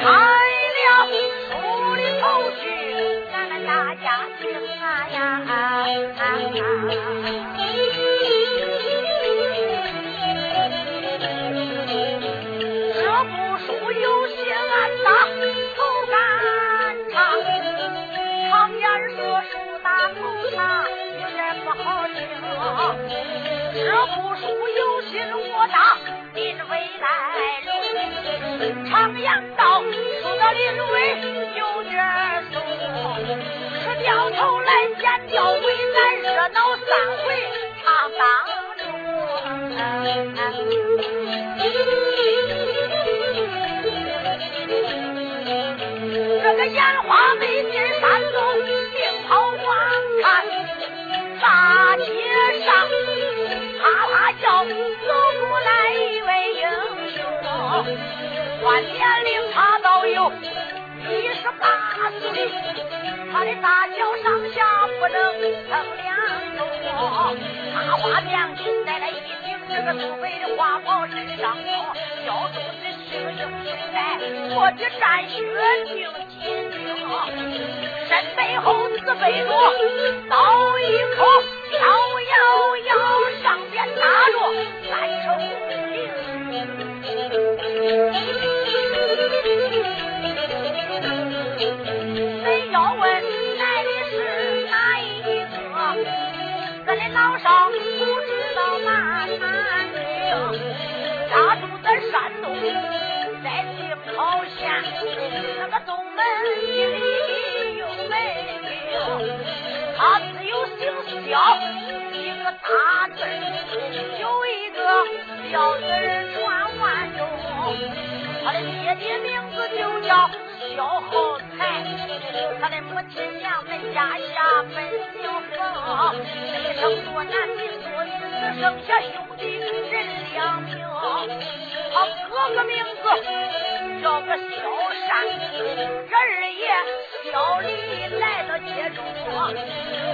开了书的头绪，咱们大家听啊呀！啊啊书有些难打，头干唱。常言说书大头长，也不好听。说不书有些罗帐，您未来了，唱阳当。尾有点怂，吃掉头来见掉尾，咱热闹三回唱当中，这个烟花美。他的大脚上下不能蹬两步，大花面裙戴了一顶这个粗白的花袍，身上腰腰肚子青硬青白，脚底沾血净金色，身背后自背着刀一口，摇腰腰，上边拿着蓝。不知道哪年，家住在山东，在定陶县那个东门里有门。他只有姓肖一个大字，有一个小字传万钟。他的爹爹名字就叫。小好才，他的母亲娘们家下本姓冯，一生多难尽多女，只剩下兄弟一人两名。他哥哥名字叫个小山，二爷小李来到街中说，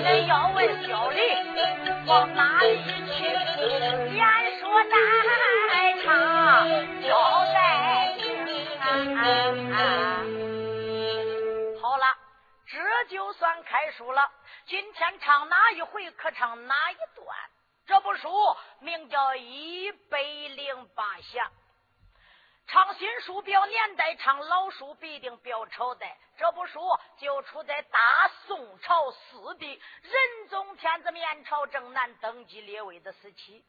恁要问小李往哪里去，连说难唱，交代。啊啊就算开书了。今天唱哪一回，可唱哪一段？这部书名叫《一百零八侠》。唱新书表年代，唱老书必定表朝代。这部书就出在大宋朝四帝仁宗、天子面朝正南登基列位的时期。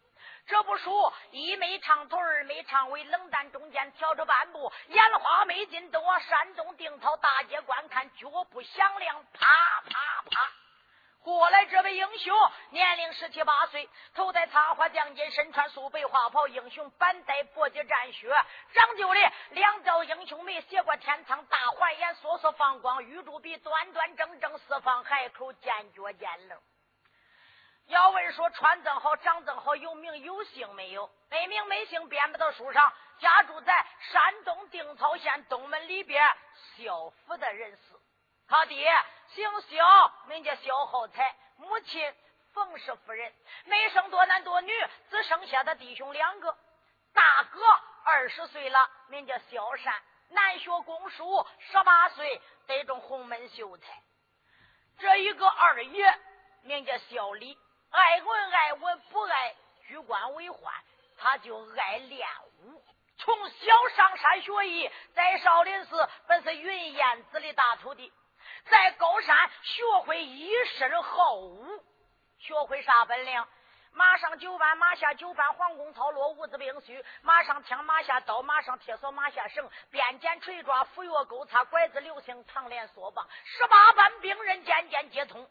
这不书一没长腿二没长尾冷淡中间挑着半步眼花没劲都往山东定陶大街观看脚步响亮啪啪啪。过来这位英雄年龄十七八岁头戴插花将军身穿素白花袍英雄板带簸箕战靴讲究的两道英雄眉斜过天苍大槐眼梭梭放光玉柱笔端端正正四方海口见角尖了。要问说穿灯好，长灯好，有名有姓没有？没名没姓，编不到书上。家住在山东定陶县东门里边萧府的人士。他爹姓萧，名叫萧浩才，母亲冯氏夫人。没生多男多女，只生下他弟兄两个。大哥二十岁了，名叫萧善，南学公书，十八岁得中洪门秀才。这一个二爷名叫萧李。爱文爱文不爱居官为宦，他就爱练武。从小上山学艺，在少林寺本是云燕子的大徒弟，在高山学会一身好武，学会啥本领？马上九班，马下九班，黄公操落五子兵须，马上枪，马下刀，马上铁索，马下绳，鞭锏锤抓斧钺钩叉，拐子流星，唐镰梭棒，十八般兵刃，件件皆通。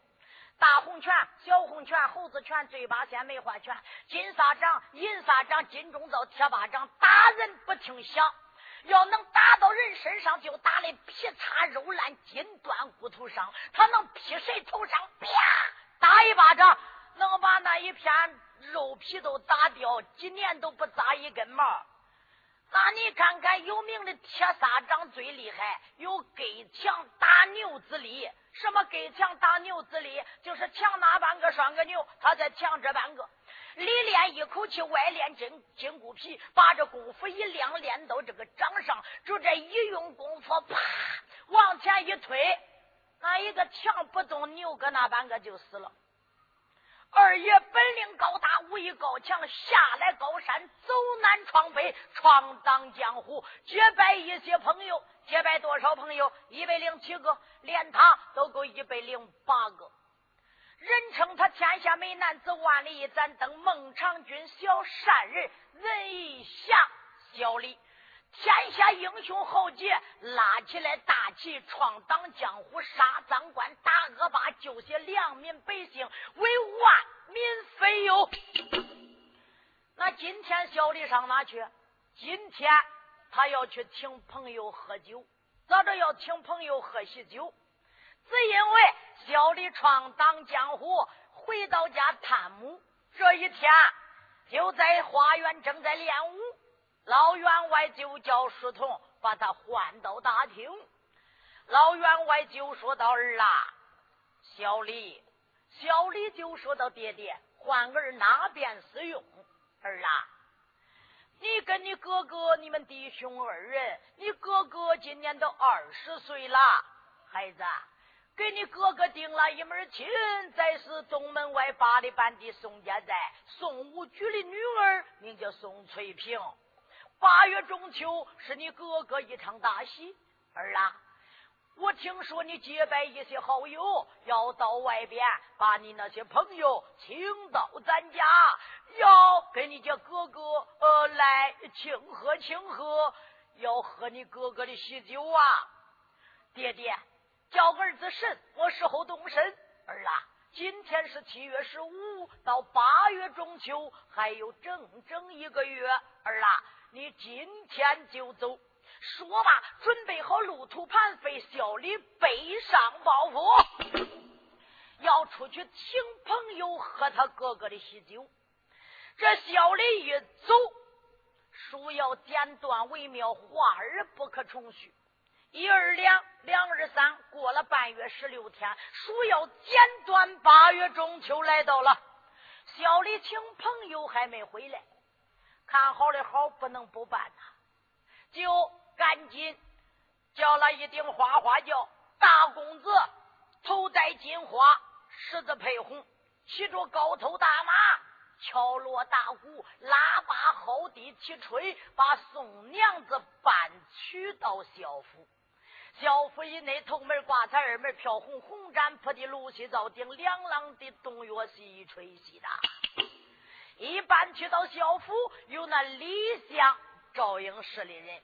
拳、小红拳、猴子拳、醉八仙、梅花拳、金沙掌、银沙掌、金钟罩、铁巴掌，打人不听响。要能打到人身上，就打的皮擦肉烂，筋断骨头伤。他能劈谁头上？啪，打一巴掌。能把那一片肉皮都打掉，几年都不扎一根毛。那你看看，有名的铁砂掌最厉害，有隔墙打牛之力。什么隔墙打牛之力？就是墙那半个拴个牛，他在墙这半个，里练一口气，外练筋筋骨皮，把这功夫一亮，练到这个掌上，就这一用功夫，啪，往前一推，那一个墙不动，牛搁那半个就死了。二爷本领高大，武艺高强，下来高山，走南闯北，闯荡江湖，结拜一些朋友，结拜多少朋友？一百零七个，连他都够一百零八个。人称他天下美男子，万里一盏灯，孟尝君小善人，人一侠小李。天下英雄豪杰，拉起来大旗，闯荡江湖，杀赃官，打恶霸，救些良民百姓，为万民分忧。那今天小李上哪去？今天他要去请朋友喝酒，咋着要请朋友喝喜酒？只因为小李闯荡江湖，回到家探母，这一天就在花园正在练武。老员外就叫书童把他唤到大厅。老员外就说道：“儿啊，小李，小李就说道：爹爹，唤儿哪边使用？儿啊，你跟你哥哥，你们弟兄二人，你哥哥今年都二十岁了，孩子，给你哥哥定了一门亲，在是东门外八里半的宋家寨宋武举的女儿，名叫宋翠萍。”八月中秋是你哥哥一场大喜，儿啊！我听说你结拜一些好友，要到外边把你那些朋友请到咱家，要跟你家哥哥呃来庆贺庆贺，要喝你哥哥的喜酒啊！爹爹，叫儿子神，我时候动身。儿啊，今天是七月十五，到八月中秋还有整整一个月，儿啊！你今天就走，说罢，准备好路途盘费，小李背上包袱，要出去请朋友喝他哥哥的喜酒。这小李一走，书要剪断为妙，话儿不可重续。一二两，两二三，过了半月十六天，书要剪断，八月中秋来到了，小李请朋友还没回来。看好的好，不能不办呐！就赶紧叫了一顶花花轿，大公子头戴金花，十字配红，骑着高头大马，敲锣打鼓，喇叭吼地齐吹，把宋娘子搬娶到校府。校府以内，头门挂彩，二门飘红，红毡铺的芦席灶顶，两廊的东乐西吹西打。一般去到校府，有那李相赵英市的人，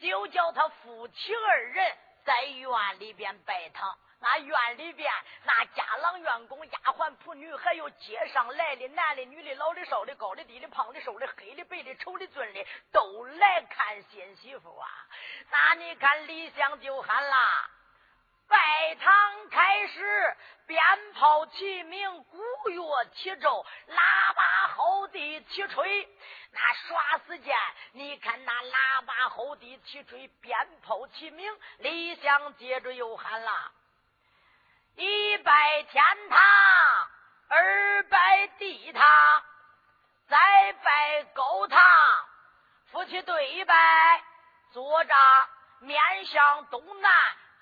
就叫他夫妻二人在院里边拜堂。那院里边，那家郎、院工、丫鬟、仆女，还有街上来的男的、女的、老的、少的、高的、低的、胖的、瘦的、黑的、白的、丑的、俊的，都来看新媳妇啊。那你看李相就喊啦。拜堂开始，鞭炮齐鸣，鼓乐齐奏，喇叭吼地齐吹。那耍时间，你看那喇叭吼地齐吹，鞭炮齐鸣。李想接着又喊了：一拜天堂，二拜地堂，再拜高堂。夫妻对拜，坐着面向东南，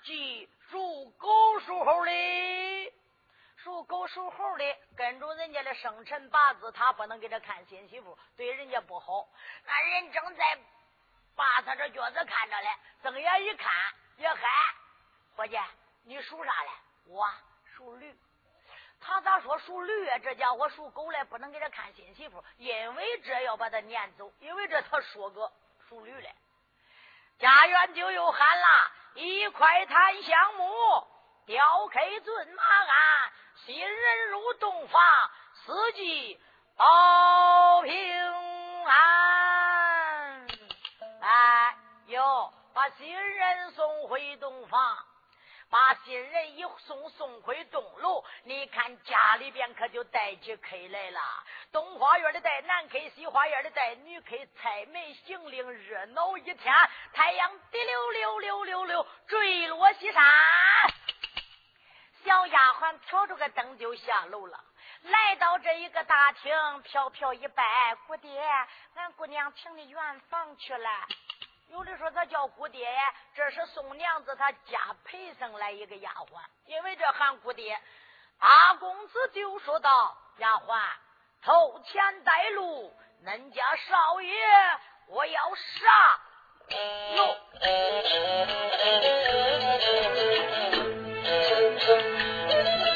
即。属狗属猴的，属狗属猴的，跟着人家的生辰八字，他不能给他看新媳妇，对人家不好。那人正在把他这脚子看着嘞，睁眼一看，也嗨，伙计，你属啥嘞？我属驴。他咋说属驴啊？这家伙属狗嘞，不能给他看新媳妇，因为这要把他撵走，因为这他说个属驴嘞。家园就又喊了一块檀香木，雕刻尊马鞍，新人入洞房，四季保平安。哎，哟，把新人送回洞房。把新人一送送回东楼，你看家里边可就带起客来了。东花园的带南客，西花园的带女客，菜门行令热闹一天。太阳滴溜溜溜溜溜坠落西山，小丫鬟挑着个灯就下楼了，来到这一个大厅，飘飘一拜，姑爹，俺姑娘请你圆房去了。有的说他叫姑爹，这是宋娘子她家陪生来一个丫鬟，因为这喊姑爹。大公子就说道：“丫鬟，头前带路，恁家少爷我要杀哟。”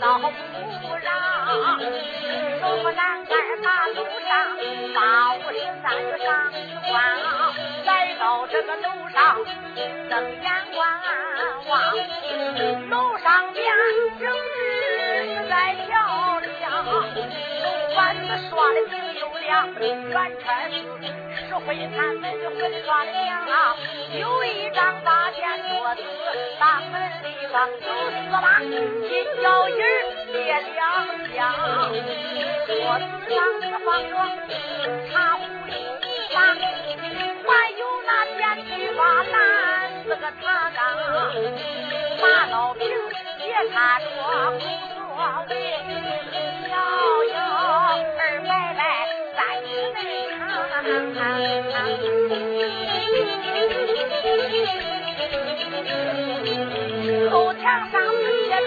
老不让，手扶栏杆马路上，八五十三个上去望，来到这个楼上睁眼观望，楼上边正日是在漂亮，楼板子刷的挺又亮，圆圈子。会看门就会刷的响啊，有一张大钱桌子，大门里方有四把金角银列两箱，桌子上是放着茶壶一把，还有那天地把蓝四个茶缸，马老瓶也插着红座位，墙上是写着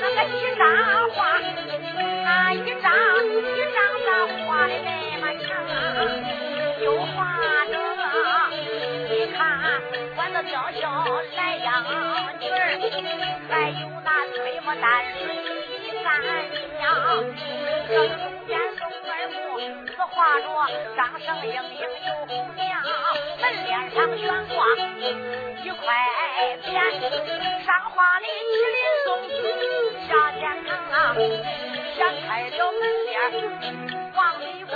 那个一张画，那一张一张张画的那么长，又画着你看穿着娇小来养女儿，还有那推磨担水三娘，这挂着张生英英有红娘，门帘上悬挂一块匾。上画的麒麟送子下天堂，掀开了门帘往里观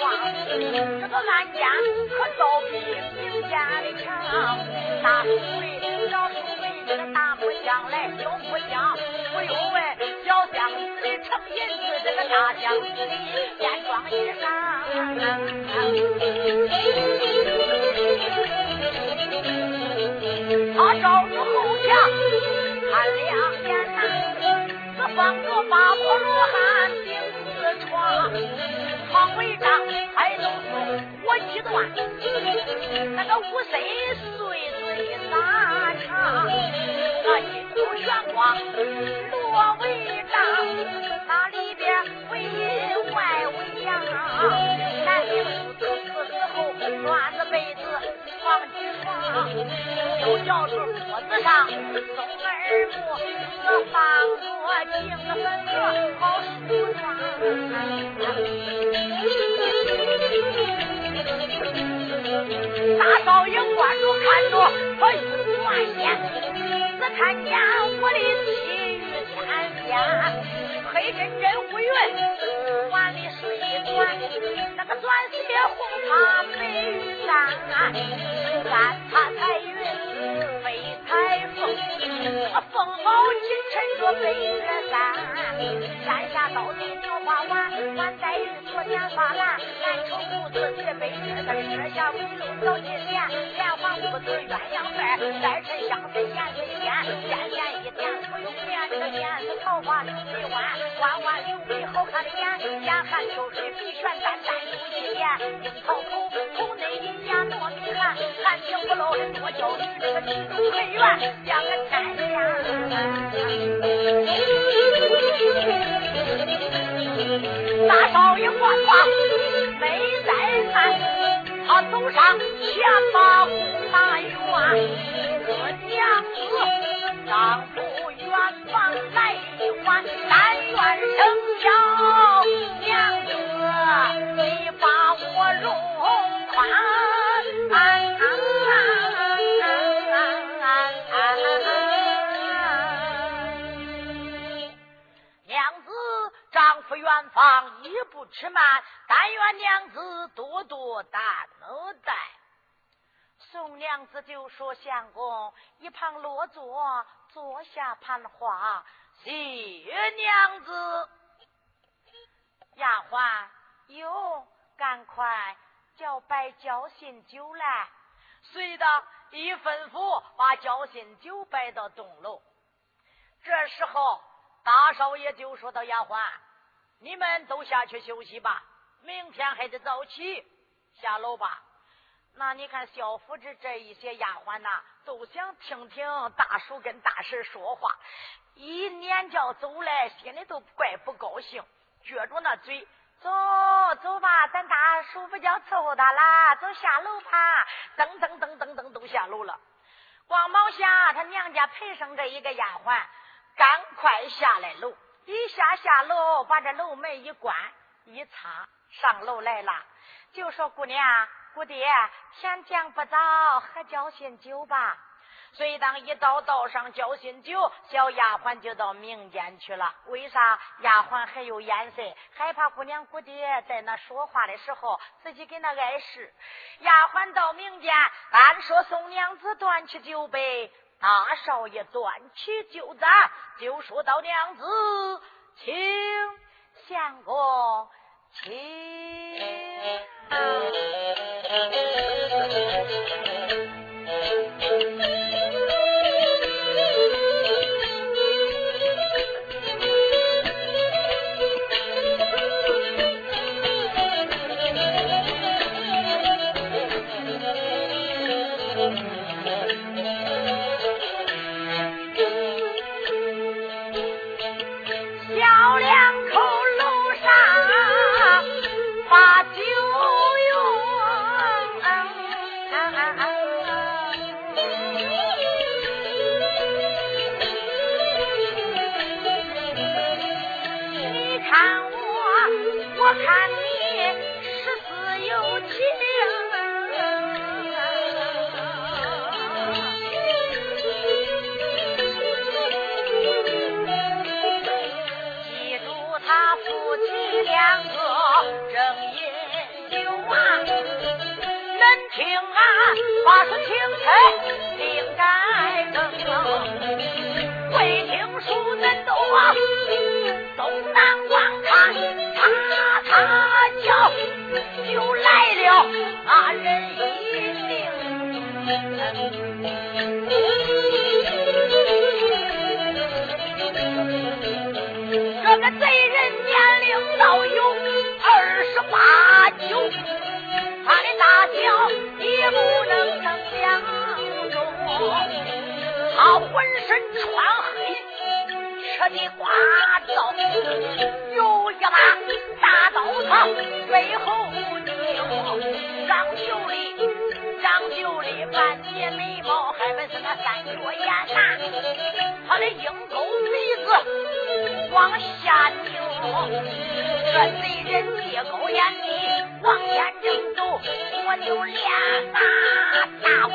望，这个案件可倒比民间的强。大书里小书里这个大木匠来小木匠，不用问银子，这个大将的燕装衣裳，他照住后墙。看两眼呐，只放着八婆罗汉顶子床，床围帐还都是火鸡断，那个五岁岁岁撒长，那金头悬挂被子放起床，又叫住桌子上东二木，这放着金粉个好梳妆。大少爷关注看着，我一转眼，只看见我的妻玉天仙，黑真真无云，碗里水端，那个钻石红擦来风，风好起，沉着飞雪山，山下刀子鸟花完，满在日出天发蓝，南城五子西北狮子，狮下五路走金莲，莲花五子鸳鸯辈，三沉相思燕子仙，仙年一点不用变，这个面子桃花柳眉弯，弯弯柳水好看的眼，眼含秋水碧泉淡淡又一点，樱桃口口内一点糯米含，寒情不露多娇女，这个女中黑月。缘像个天仙。大少爷话话没在看，他走上前把弓马远，一个娘子丈夫远房来一还，但愿生小娘子你把我容宽。娘方一步迟慢，但愿娘子多多担待。宋娘子就说：“相公，一旁落座，坐下盘话。”谢娘子，丫鬟哟，赶快叫摆交心酒来。随的一吩咐，把交心酒摆到东楼。这时候，大少爷就说到：“丫鬟，你们都下去休息吧，明天还得早起，下楼吧。”那你看，小福子这一些丫鬟呐，都想听听大叔跟大婶说话。一撵叫走来，心里都怪不高兴，撅着那嘴，走走吧，咱大叔不叫伺候他啦，走下楼吧。噔噔噔噔噔，都下楼了。光毛下他娘家陪上这一个丫鬟，赶快下来楼，一下下楼，把这楼门一关一擦，上楼来了，就说姑娘。姑爹，天将不早，喝交心酒吧。随当一到道上交心酒，小丫鬟就到民间去了。为啥？丫鬟还有眼色，害怕姑娘姑爹在那说话的时候自己给那碍事。丫鬟到民间，单说送娘子端起酒杯，大少爷端起酒盏，就说到娘子，请相公。请。狗鼻子往下扭这贼人借狗眼的往前正走我就俩大大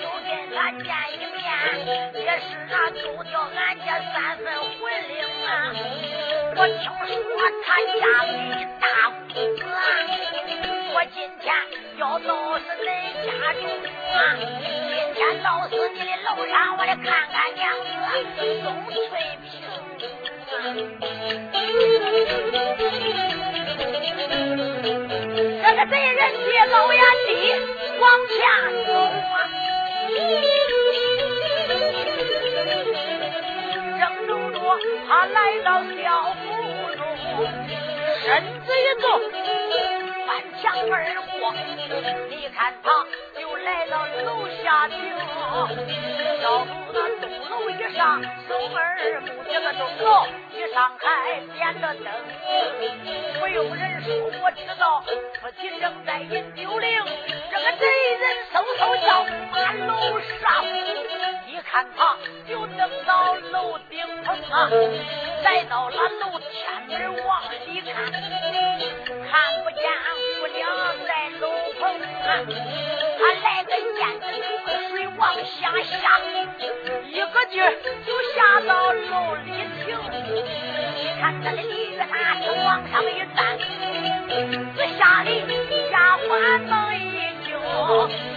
就跟他见一面，也是啊，丢掉俺家三分魂灵啊。我听说他嫁给大公子，我今天要闹死恁家中啊。今天闹死你的楼上，我来看看娘子宋翠萍。这个贼人借高压低往前走啊，正走着，他来到小府中，身子一动，墙而过。你看他就来到楼下厅。小府那东楼一上，松儿木这个钟楼一上还点着灯。不用人说，我知道夫妻正在饮酒令。这个贼人嗖嗖叫马楼上，一看他就登到楼顶棚啊，来到了楼天门往里看，他来个燕子出水往下下。一个劲儿就下到楼里停，你看他的李个大厅往上一站，这吓得丫鬟门一进，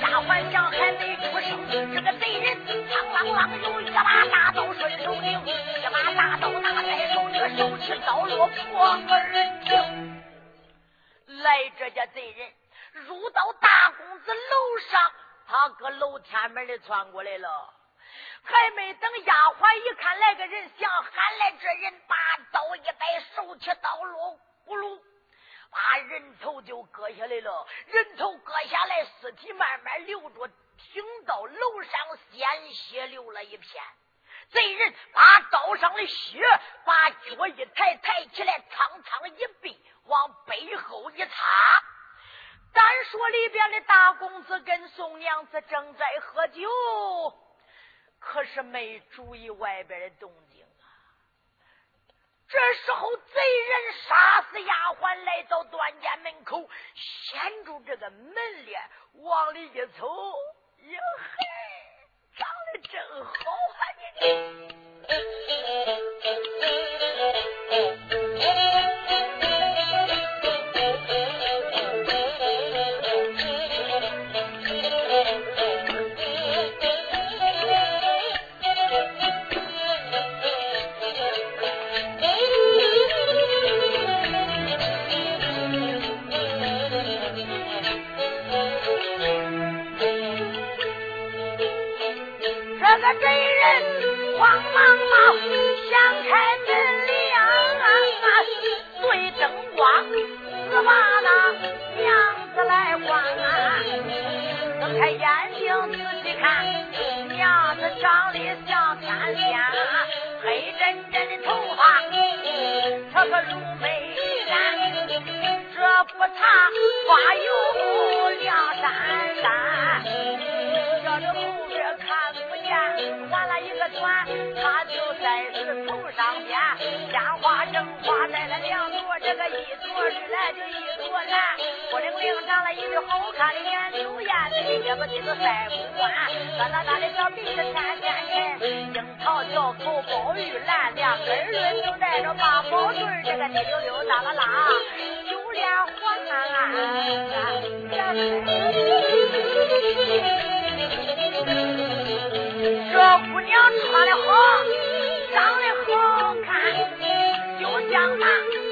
丫鬟想还没出声，这个贼人嘡啷啷有一把大刀顺手领，一把大刀拿在手，这个手起刀落破而停。来，这家贼人入到大公子楼上，他搁楼天门里窜过来了。还没等丫鬟一看来个人，想喊来这人，把刀一摆，手起刀落，咕噜，把人头就割下来了。人头割下来，尸体慢慢流着，听到楼上，鲜血流了一片。贼人把刀上的血，把脚一抬，抬起来，苍苍一臂，往背后一擦。单说里边的大公子跟宋娘子正在喝酒。可是没注意外边的动静啊！这时候贼人杀死丫鬟，来到段家门口，掀住这个门帘，往里一瞅，哟嘿，长得真好啊！你。贼人慌忙忙想开门亮，对灯光只把那娘子来望。睁开眼睛仔细看，娘子长得像天仙，黑沉沉的头发，她可如眉山，这不擦花油。这个一朵是来就一朵蓝，我的命长了一对好看的眼柳眼，你也不记得腮不管，咱那大的小鼻子尖尖人，樱桃小口宝玉兰，两根轮就带着八宝坠，这个溜溜达啦啦，九连环啊，这姑娘穿的好，长得好看，就像那。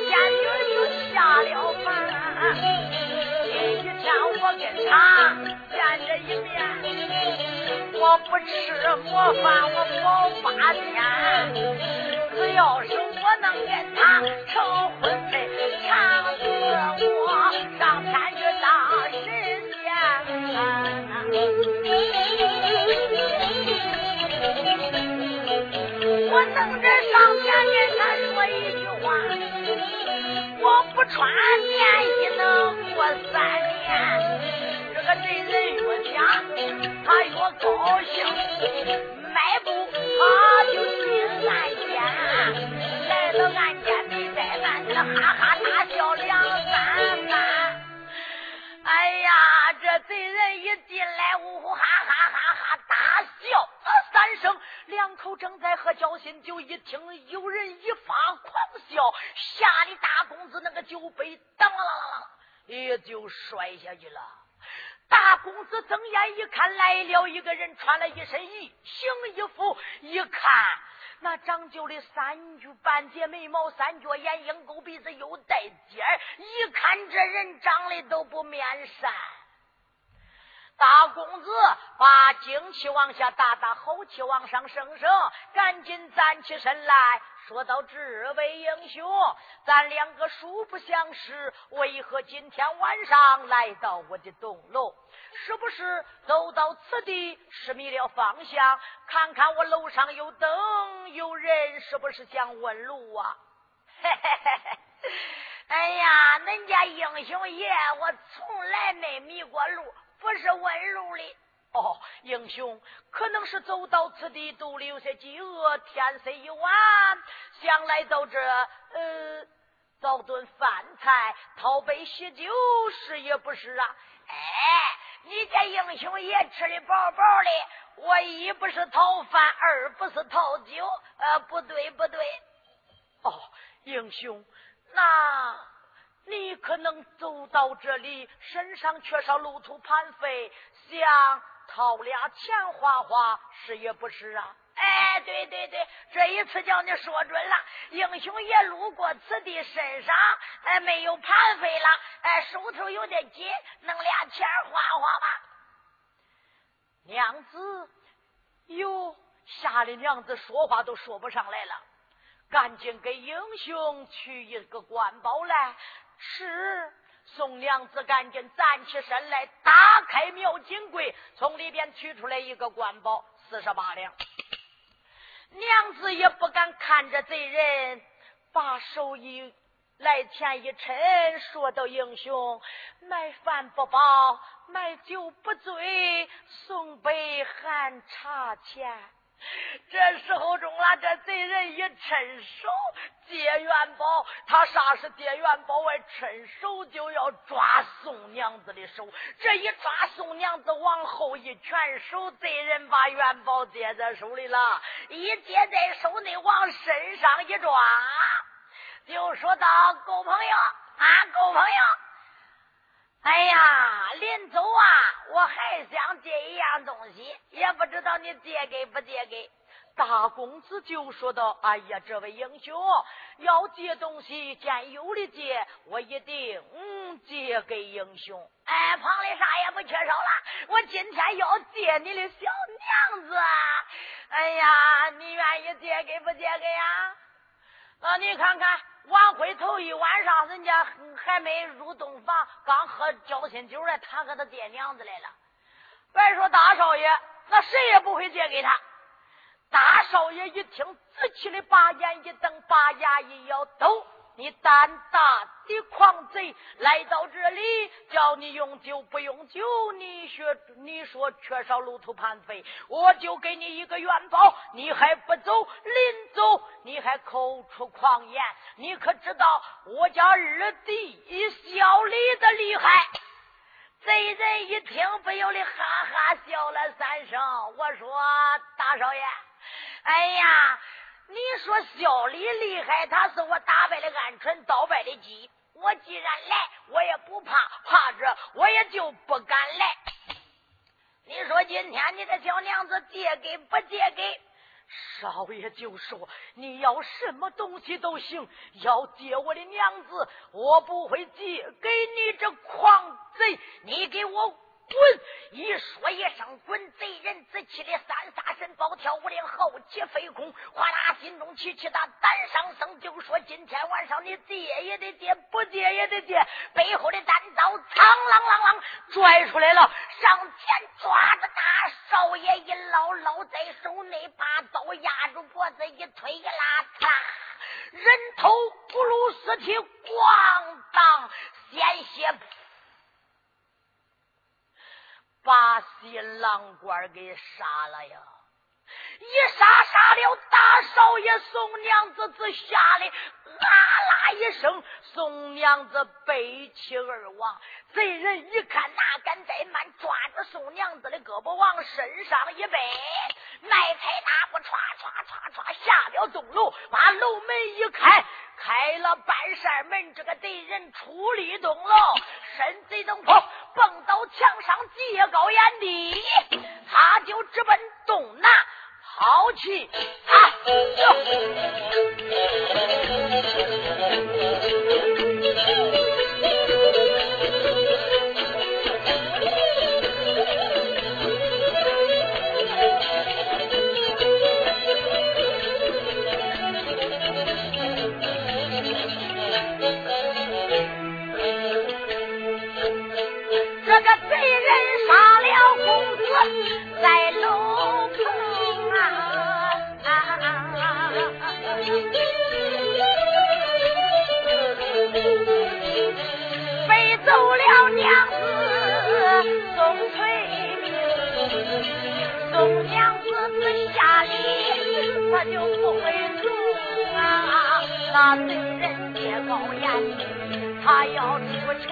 见他见这一面，我不吃莫饭，我饱八天。要是我能跟他成婚配，掐死我上天去当神仙。我等着上天跟他。我不穿棉衣能过三年，这个真人越讲他越高兴，迈步他两口正在喝交心酒，一听有人一发狂笑，吓得大公子那个酒杯当啷啷啷也就摔下去了。大公子睁眼一看，来了一个人，穿了一身衣行衣服，一看那长就的三句半截眉毛，三角眼，鹰钩鼻子，又带尖儿，一看这人长得都不面善。大公子把精气往下打打，后气往上升升，赶紧站起身来说道：“这位英雄，咱两个素不相识，为何今天晚上来到我的东楼？是不是走到此地失迷了方向？看看我楼上有灯有人，是不是想问路啊？”嘿嘿嘿嘿，哎呀，恁家英雄爷，我从来没迷过路。不是问路的哦，英雄可能是走到此地，肚里有些饥饿，天色已晚，想来到这呃，找顿饭菜，讨杯喜酒，是也不是啊？哎，你这英雄也吃的饱饱的，我一不是讨饭，二不是讨酒，呃，不对不对，哦，英雄那。你可能走到这里，身上缺少路途盘费，想掏俩钱花花，是也不是啊？哎，对对对，这一次叫你说准了，英雄也路过此地，身上哎没有盘费了，哎手头有点紧，弄俩钱花花吧。娘子，哟，吓得娘子说话都说不上来了，赶紧给英雄取一个官包来。是，宋娘子赶紧站起身来，打开庙金柜，从里边取出来一个官宝，四十八两。娘子也不敢看着贼人，把手一来前一抻，说道：“英雄，买饭不饱，买酒不醉，送杯寒茶钱。”这时候中了，这贼人一伸手借元宝，他啥是借元宝？外伸手就要抓宋娘子的手。这一抓宋娘子，往后一拳手，贼人把元宝接在手里了，一接在手里，往身上一抓，就说道：“狗朋友啊，狗朋友，哎呀，临走啊，我还想借一样东西，也不知道你借给不借给。”大公子就说道：“哎呀，这位英雄要借东西，见有的借，我一定嗯借给英雄。哎，旁里啥也不缺少了。我今天要借你的小娘子。哎呀，你愿意借给不借给呀？那你看看，晚会头一晚上，人家还没入洞房，刚喝交心酒来，他和他爹娘子来了。别说大少爷，那谁也不会借给他。”大少爷一听，仔气的把眼一瞪，把牙一咬，都你胆大的狂贼，来到这里，叫你用酒不用酒，你说你说缺少路途盘费，我就给你一个元宝，你还不走，临走你还口出狂言，你可知道我家二弟小李的厉害？贼人一听，不由得哈哈笑了三声。我说大少爷。哎呀，你说小李厉害，他是我打败的鹌鹑，倒败的鸡。我既然来，我也不怕，怕着我也就不敢来。你说今天你的小娘子借给不借给？少爷就说你要什么东西都行，要借我的娘子，我不会借给你这狂贼。你给我。滚！一说一声“滚”，贼人自气的三杀神暴跳五灵，后起飞空，哗啦，心中起起的胆上升，就说今天晚上你借也得借，不借也得借。背后的单刀苍啷啷啷拽出来了，上前抓着大少爷一捞捞在手内，把刀压住脖子一推一拉，嚓，人头不如尸体，咣当，鲜血。把新郎官给杀了呀！一杀杀了大少爷宋娘子，只吓得啊啦一声，宋娘子背气而亡。贼人一看，哪敢怠慢，抓着宋娘子的胳膊往身上一背，迈开大步，唰唰唰唰下了东楼，把楼门一开，开了半扇门，这个贼人出里东楼，身贼等跑，蹦到墙上，借高眼低，他就直奔东南跑去啊！他就不会中啊！那贼人别高言，他要出城。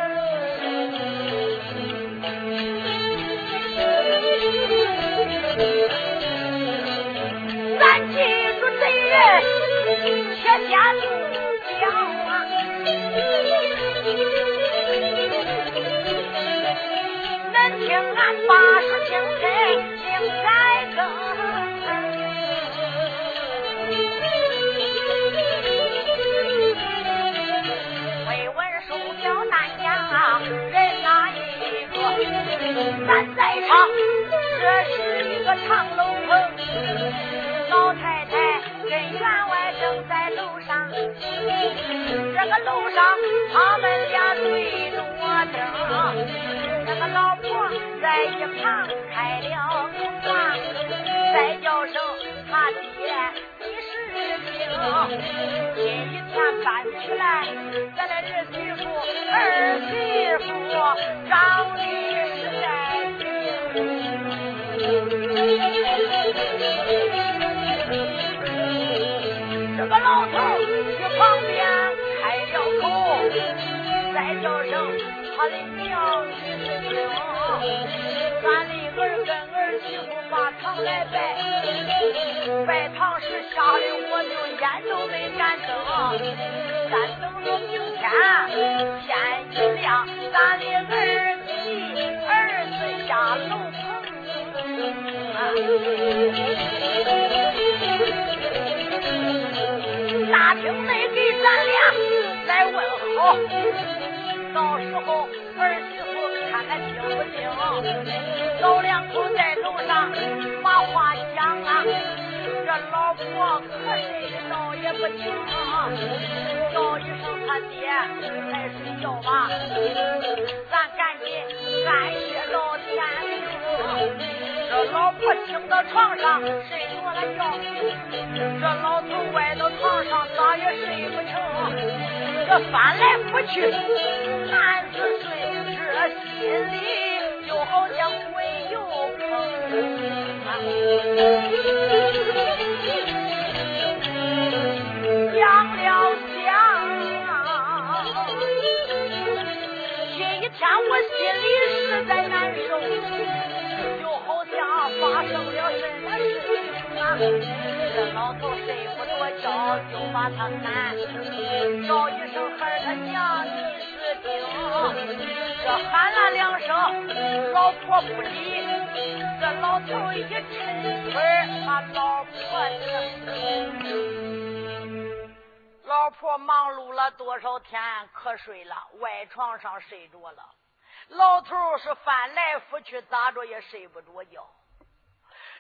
咱记住贼人，且下住脚啊！能听俺把书清咱在场，这是一个长楼棚，老太太跟员外正在楼上，这个楼上他们俩对着我灯，这个老婆在一旁开了口啊，再叫声他爹，你是听，今一天搬起来，咱的儿媳妇儿媳妇长得。这个老头去旁边开了口，再叫声他的娘女是听。俺的儿跟儿媳妇把堂来拜，拜堂时吓得我就烟都没敢睁。咱等着明天天一亮，咱的儿媳儿子下楼。大厅内给咱俩来问好，到时候儿媳妇看看听不听？老两口在楼上把话讲啊，这老婆瞌睡的倒也不轻，叫一声他爹，快睡觉吧，咱赶紧安歇到天明。这老婆听到床上睡着了觉，这老头歪到床上咋也睡不成，这翻来覆去难自睡，这心里就好像鬼又碰。想了这老头睡不着觉，就把他喊，叫一声孩他娘，你是听。这喊了两声，老婆不理。这老头一抻腿，把老婆的。老婆忙碌了多少天，瞌睡了，外床上睡着了。老头是翻来覆去，咋着也睡不着觉。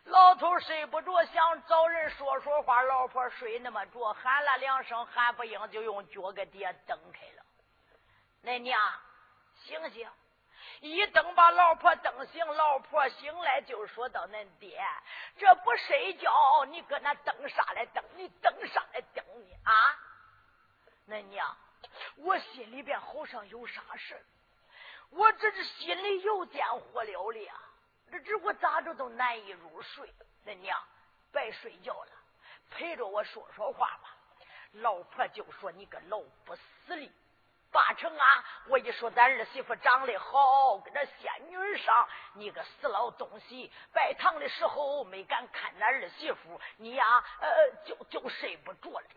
老头睡不着，想找人说说话。老婆睡那么着，喊了两声，喊不应，就用脚给爹蹬开了。恁娘，醒醒！一蹬把老婆蹬醒，老婆醒来就说到：“恁爹，这不睡觉，你搁那蹬啥来蹬？你蹬啥来蹬你？啊？恁娘，我心里边好像有啥事我这是心里有点火燎了了。”这这我咋着都难以入睡，恁娘别睡觉了，陪着我说说话吧。老婆就说：“你个老不死的，八成啊！我一说咱儿媳妇长得好，跟这仙女上，你个死老东西！拜堂的时候没敢看咱儿媳妇，你呀，呃，就就睡不着了。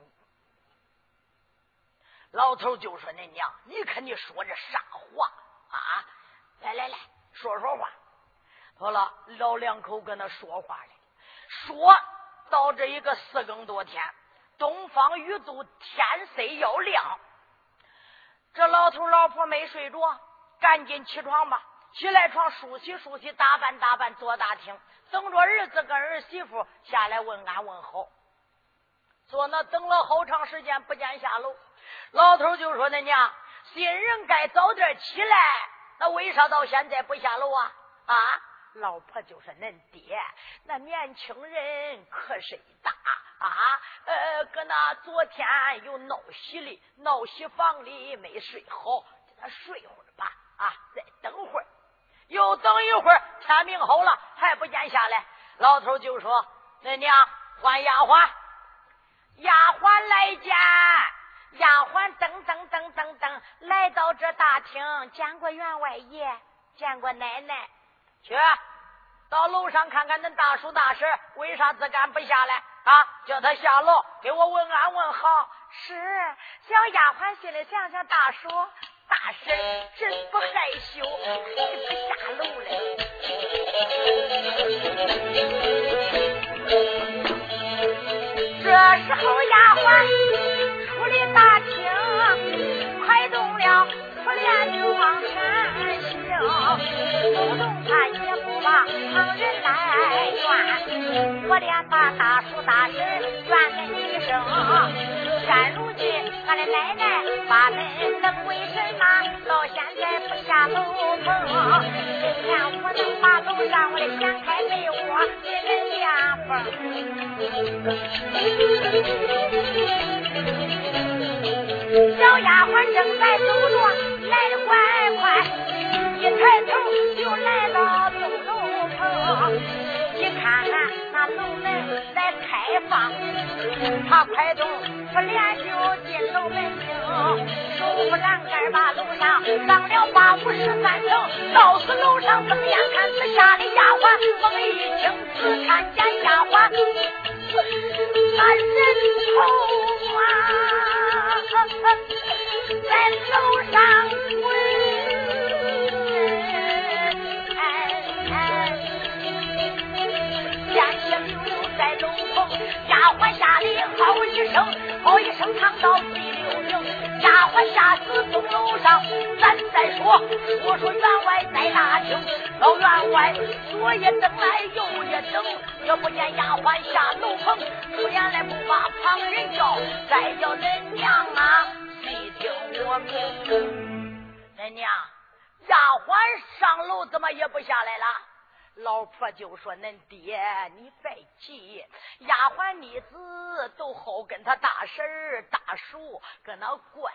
老头就说：“恁娘，你看你说这啥话啊？来来来，说说话。”好了，老两口跟那说话了，说到这一个四更多天，东方雨都天色要亮。这老头老婆没睡着，赶紧起床吧！起来床梳洗梳洗，打扮打扮，坐大厅，等着儿子跟儿媳妇下来问安问好。坐那等了好长时间，不见下楼。老头就说：“恁娘，新人该早点起来，那为啥到现在不下楼啊？”啊，老婆就是：“恁爹，那年轻人瞌睡大。”啊，呃，搁那昨天又闹喜里，闹喜房里没睡好，叫他睡会儿吧。啊，再等会儿，又等一会儿，天明好了还不见下来，老头就说：“恁娘换丫鬟，丫鬟来见。”丫鬟噔噔噔噔噔来到这大厅，见过员外爷，见过奶奶，去到楼上看看恁大叔大婶为啥自敢不下来。啊！叫他下楼给我问安问好。是小丫鬟心里想想，大叔大婶真不害羞，还不下楼嘞。这时候丫鬟出了大厅，快动了出帘就往前行，走动他也不把旁人来怨，我连把大叔。大婶怨恁一声，现如今俺的奶奶把恁等为什么到现在不下楼棚？今天我能把楼上我的掀开被窝给恁家风。小丫鬟正在走着，来的快快，他快动，不连就进楼门厅，手扶栏杆把楼上上了八五十三层，到此楼上睁眼看四下的丫鬟，猛一听只看见丫鬟，那人头啊，在楼上滚。在楼棚，丫鬟里吼一声，吼一声唱到第六名。丫鬟下死东楼上，咱再说说说员外在大厅。老员外左一等来右一等，也不见丫鬟下楼棚，出言来不把旁人叫，再叫恁娘啊，细听我命。恁娘，丫鬟上楼怎么也不下来了？老婆就说：“恁爹，你别急，丫鬟妮子都好跟他大婶儿、大叔搁那乖，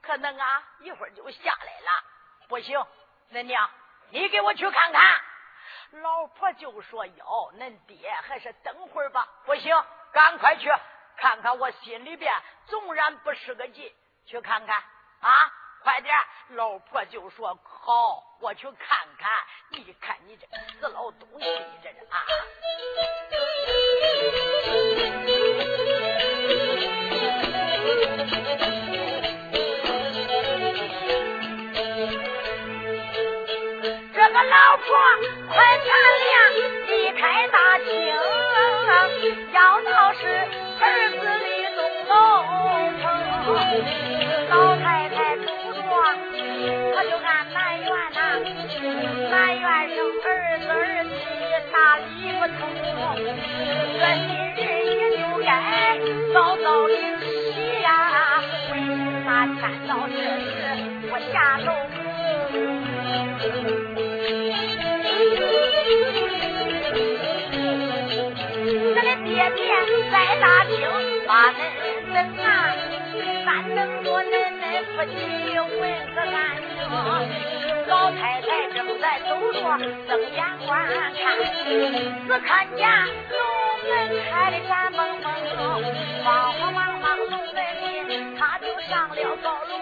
可能啊一会儿就下来了。不行，恁娘，你给我去看看。”老婆就说：“哟，恁爹还是等会儿吧。不行，赶快去看看，我心里边纵然不是个劲，去看看啊。”快点！老婆就说：“好，我去看看。你看你这死老东西，你这是啊！这个老婆快擦亮，离开大厅，这时不下楼？咱的爹爹在大厅把门等啊，三等多恁。夫妻问个安宁，老太太正在走着，睁眼观看，只看见楼门开的闪蒙蒙，慌慌忙要高楼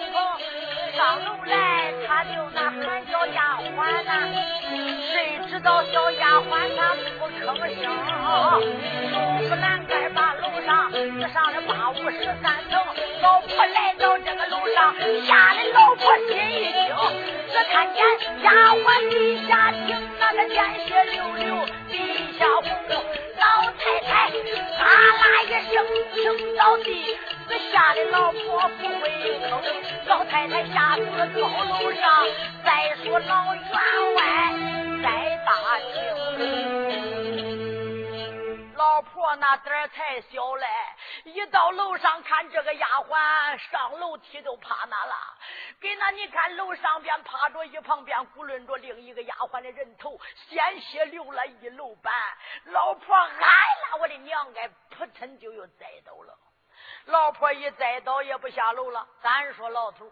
上楼来他就那喊叫丫鬟呐。谁知道小丫鬟她不吭声收拾栏杆把楼上上了八五十三层老婆来到这个楼上吓得老婆心一惊。看见丫鬟地下听那个鲜血流流，地下红。老太太啊啦一声听到地，只吓得老婆不回坑。老太太吓死了高楼上，再说老员外在大厅，老婆那胆儿太小嘞，一到楼上看这个丫鬟上楼梯都怕那了。给那你看楼上边趴着一旁边咕论着另一个丫鬟的人头，鲜血流了一楼板。老婆哎啦，我的娘哎，扑腾就又栽倒了。老婆一栽倒也不下楼了。咱说老头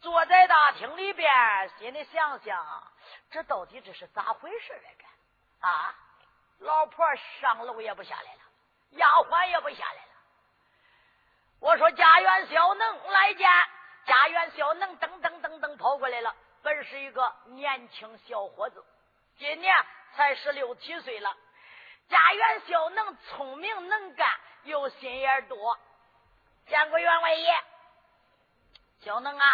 坐在大厅里边，心里想想，这到底这是咋回事来着？啊，老婆上楼也不下来了，丫鬟也不下来了。我说家园小能来见。家园小能噔噔噔噔跑过来了，本是一个年轻小伙子，今年才十六七岁了。家园小能聪明能干，又心眼多。见过员外爷，小能啊，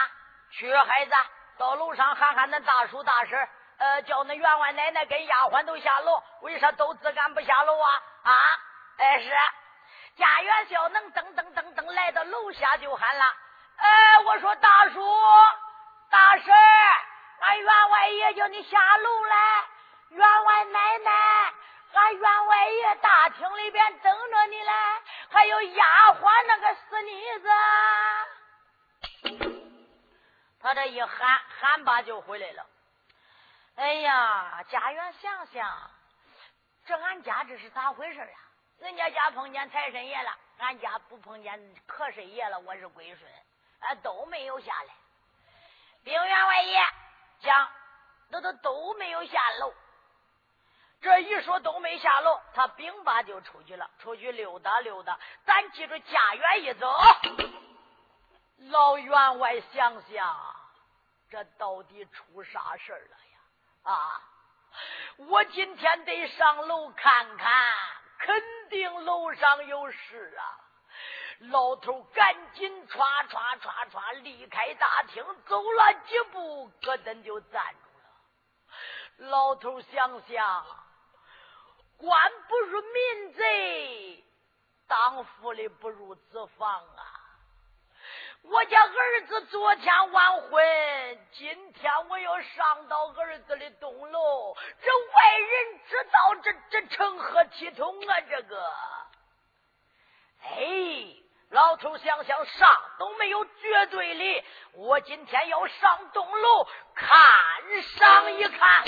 去孩子到楼上喊喊恁大叔大婶，呃，叫那员外奶奶跟丫鬟都下楼，为啥都自敢不下楼啊？啊，哎是。家园小能噔噔噔噔来到楼下就喊了。哎，我说大叔、大婶，俺员外爷叫你下楼来。员外奶奶，俺员外爷大厅里边等着你嘞。还有丫鬟那个死妮子，他这一喊喊罢就回来了。哎呀，家园想想，这俺家这是咋回事啊？人家家碰见财神爷了，俺家不碰见瞌睡爷了。我是归顺。啊，都没有下来。兵员外爷讲，那都都没有下楼。这一说都没下楼，他兵把就出去了，出去溜达溜达。咱记住家园一走，老员外想想，这到底出啥事了呀？啊，我今天得上楼看看，楼上有事啊。老头赶紧歘歘歘歘离开大厅，走了几步，咯噔就站住了。老头想想，官不如民贼，当府里不如子房啊！我家儿子昨天完婚，今天我要上到儿子的东楼，这外人知道，这这成何体统啊？这个，哎。老头想想，上都没有绝对的。我今天要上东楼看上一看。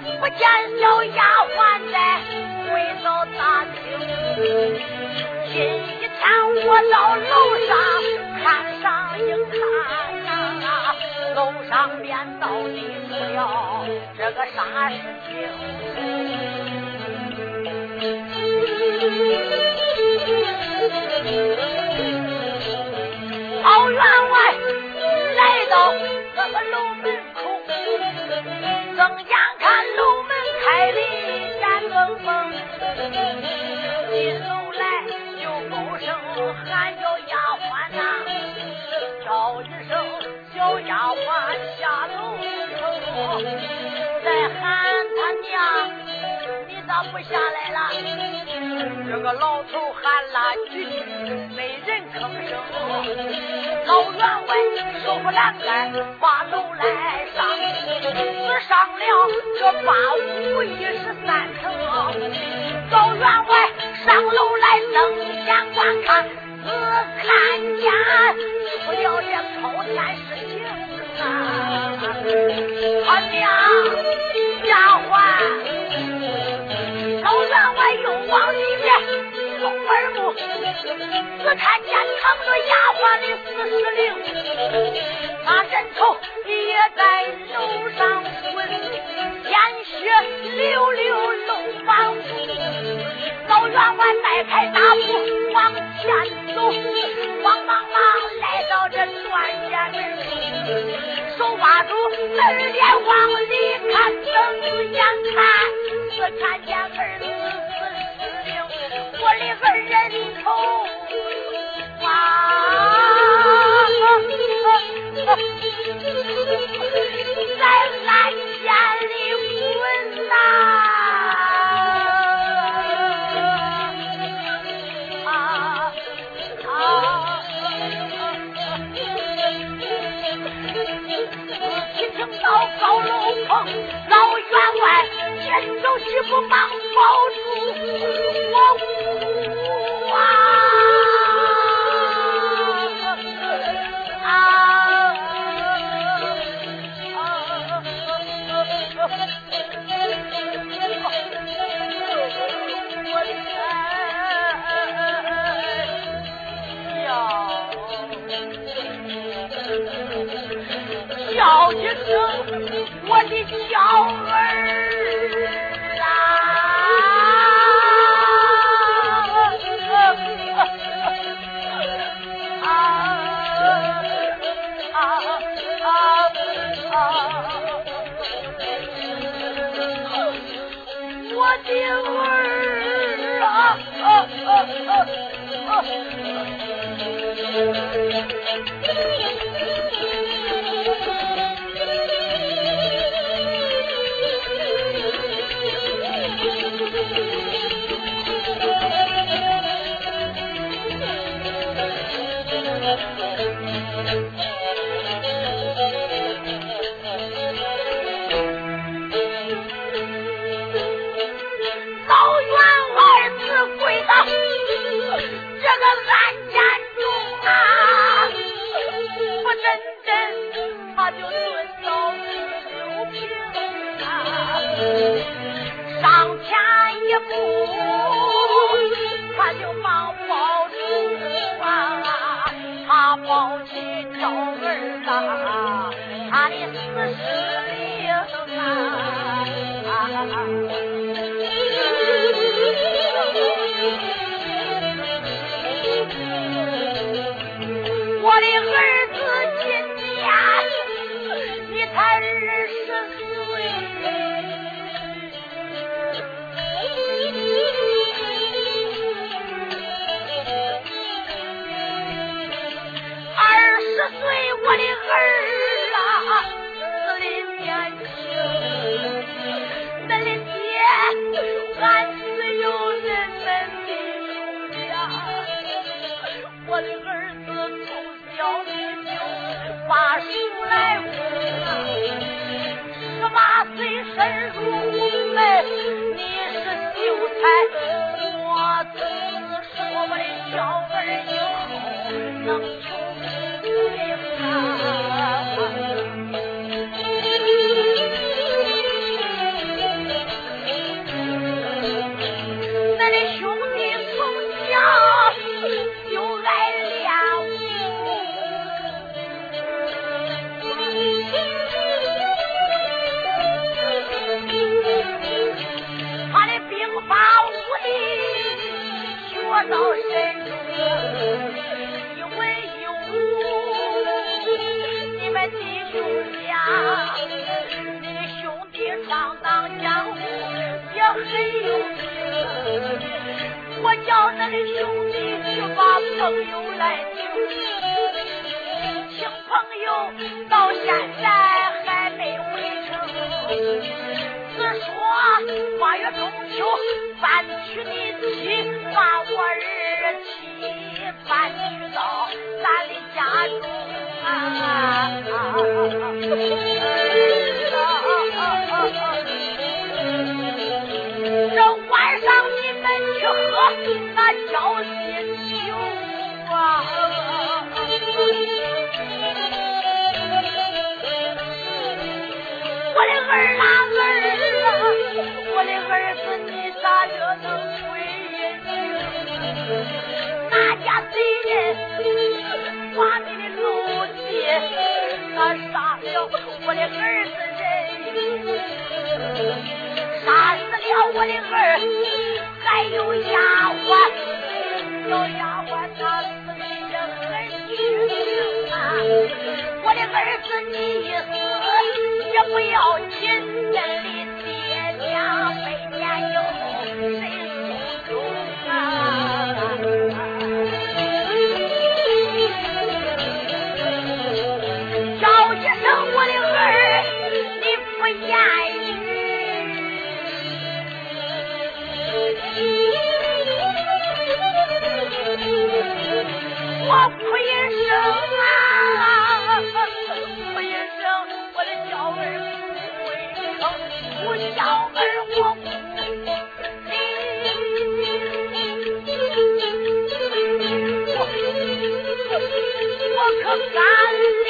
不见小丫鬟在回到大厅，今一天我到楼上看上一看，楼上边到底出了这。个啥事情？老员外来到这个楼门口，睁眼门开的严风一，进楼来就高声喊叫丫鬟呐，叫一声小丫鬟下楼来，再喊他娘，不下来了？这个老头喊了几句，没人吭声。老员外手扶栏杆把楼来上，只上了这八五一十三层。老员外上楼来登前观看，只看见出了这滔天事情啊！他娘丫鬟，老员外又往里面送耳目，只看见躺着丫鬟的。四十灵，那人头也在楼上滚，鲜血流流漏满屋。老员外迈开大步往前走，慌忙忙来到这转间门，手把住儿脸往里看，睁眼看，只看见儿子死了，我的儿人头。在暗间里滚呐！啊啊！一听到高楼棚，老员外前走几步，忙抱住我啊！叫一声我的娇一死也不要紧，真的爹娘百年以后谁干烈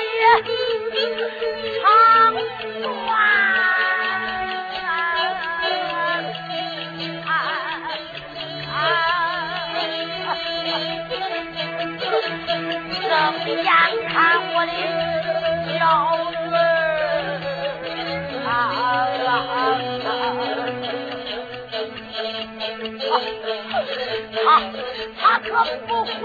长断。睁眼看我的儿啊，他他可不会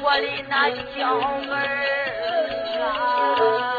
我的那娇儿啊，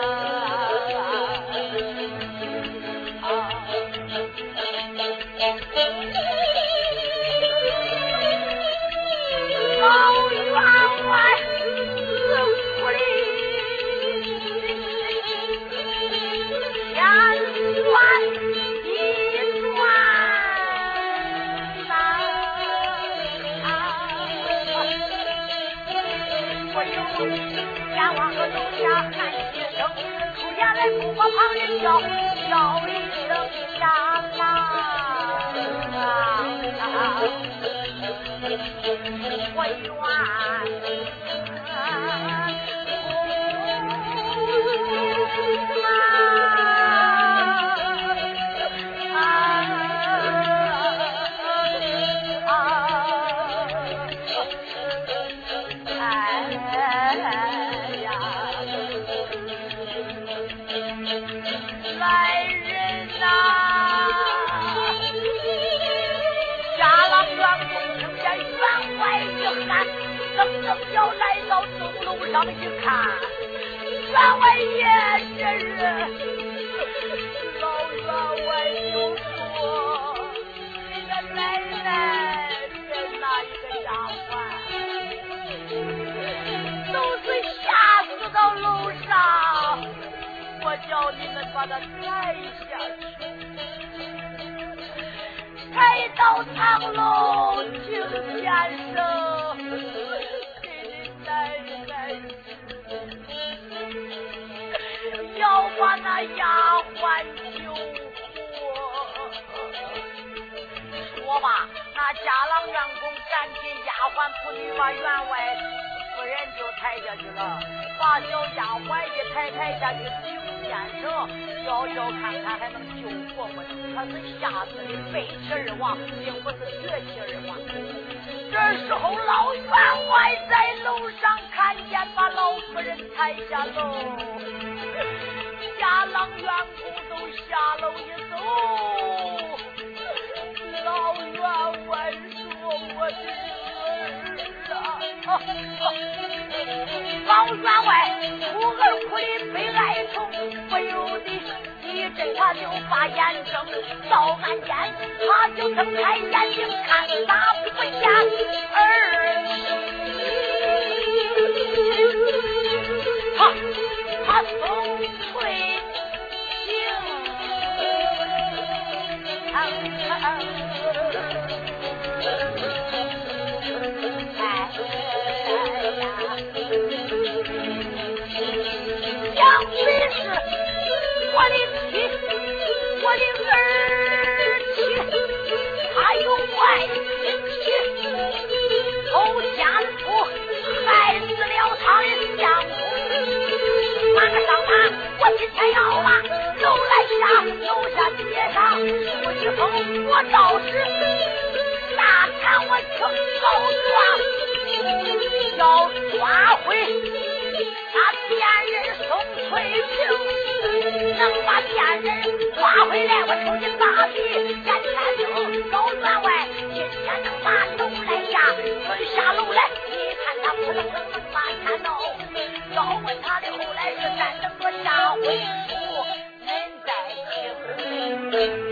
下喊一声，出现来篝火旁人叫叫一声家郎啊！我愿哎上一看，员外爷这人，老员外就说：“你的奶奶跟那一个丫鬟，都是吓死到楼上，我叫你们把他抬下去。”抬到堂楼听先生，把那丫鬟救活。说罢，那家老员工赶紧丫鬟仆女把员外夫人就抬下去了，把小丫鬟一抬抬下去，刘先生瞧瞧看看还能救活不？他是吓死的背气而亡，并不是绝气而亡。这时候老员外在楼上看见把老夫人抬下楼。家郎员工都下楼一走，老员外说我的儿啊，老员外哭儿哭的悲哀痛，不由得一阵他就把眼睁，到暗间他就睁开眼睛看哪不见儿。有外亲戚，偷奸夫害死了他的相公。马上马，我今天要把楼来下，楼下街上书一封，我到时大砍我去告状，要抓回那贱人宋翠萍，能把贱人抓回来，我抽你！大皮。下楼来，你看他不能能进天闹。要问他的后来是干什个，下回书恁再听。